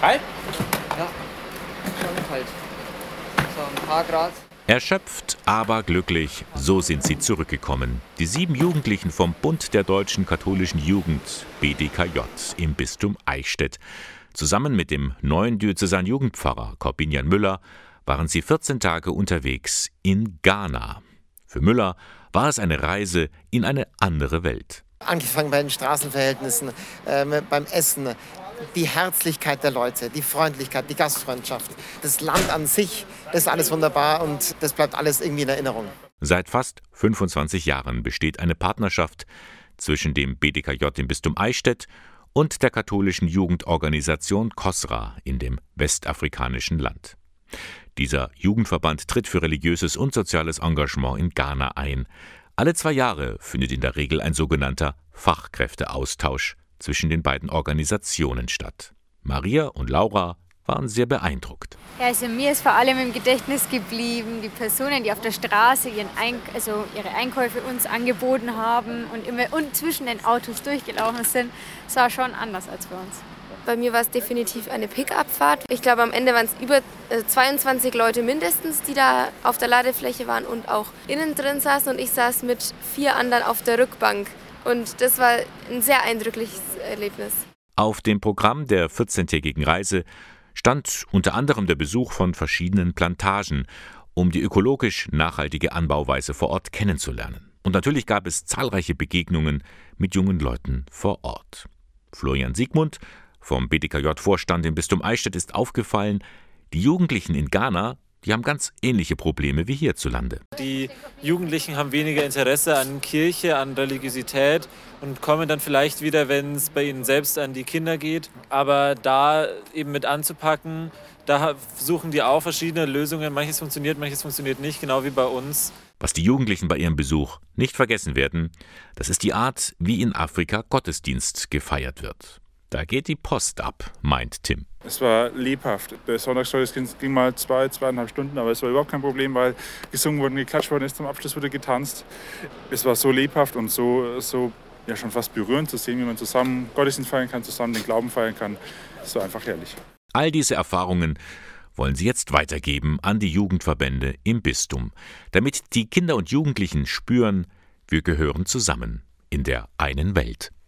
Kalt? Ja, schon kalt. So ein paar Grad. Erschöpft, aber glücklich, so sind sie zurückgekommen. Die sieben Jugendlichen vom Bund der deutschen katholischen Jugend, BDKJ, im Bistum Eichstätt. Zusammen mit dem neuen Diözesan-Jugendpfarrer Corbinian Müller waren sie 14 Tage unterwegs in Ghana. Für Müller war es eine Reise in eine andere Welt. Angefangen bei den Straßenverhältnissen, äh, beim Essen, die Herzlichkeit der Leute, die Freundlichkeit, die Gastfreundschaft, das Land an sich, das ist alles wunderbar und das bleibt alles irgendwie in Erinnerung. Seit fast 25 Jahren besteht eine Partnerschaft zwischen dem BDKJ im Bistum Eichstätt und der katholischen Jugendorganisation COSRA in dem westafrikanischen Land. Dieser Jugendverband tritt für religiöses und soziales Engagement in Ghana ein. Alle zwei Jahre findet in der Regel ein sogenannter Fachkräfteaustausch zwischen den beiden Organisationen statt. Maria und Laura waren sehr beeindruckt. Ja, also mir ist vor allem im Gedächtnis geblieben, die Personen, die auf der Straße ihren Eink also ihre Einkäufe uns angeboten haben und immer und zwischen den Autos durchgelaufen sind, das war schon anders als bei uns. Bei mir war es definitiv eine Pick-up-Fahrt. Ich glaube, am Ende waren es über 22 äh, Leute mindestens, die da auf der Ladefläche waren und auch innen drin saßen. Und ich saß mit vier anderen auf der Rückbank. Und das war ein sehr eindrückliches Erlebnis. Auf dem Programm der 14-tägigen Reise stand unter anderem der Besuch von verschiedenen Plantagen, um die ökologisch nachhaltige Anbauweise vor Ort kennenzulernen. Und natürlich gab es zahlreiche Begegnungen mit jungen Leuten vor Ort. Florian Siegmund vom BDKJ-Vorstand im Bistum Eichstätt ist aufgefallen, die Jugendlichen in Ghana die haben ganz ähnliche Probleme wie hierzulande. Die Jugendlichen haben weniger Interesse an Kirche, an Religiosität und kommen dann vielleicht wieder, wenn es bei ihnen selbst an die Kinder geht. Aber da eben mit anzupacken, da suchen die auch verschiedene Lösungen. Manches funktioniert, manches funktioniert nicht, genau wie bei uns. Was die Jugendlichen bei ihrem Besuch nicht vergessen werden, das ist die Art, wie in Afrika Gottesdienst gefeiert wird. Da geht die Post ab, meint Tim. Es war lebhaft. Der Sonntagsgottesdienst ging mal zwei, zweieinhalb Stunden, aber es war überhaupt kein Problem, weil gesungen wurde, geklatscht worden ist, zum Abschluss wurde getanzt. Es war so lebhaft und so, so ja, schon fast berührend zu sehen, wie man zusammen Gottesdienst feiern kann, zusammen den Glauben feiern kann. Es war einfach herrlich. All diese Erfahrungen wollen sie jetzt weitergeben an die Jugendverbände im Bistum, damit die Kinder und Jugendlichen spüren, wir gehören zusammen in der einen Welt.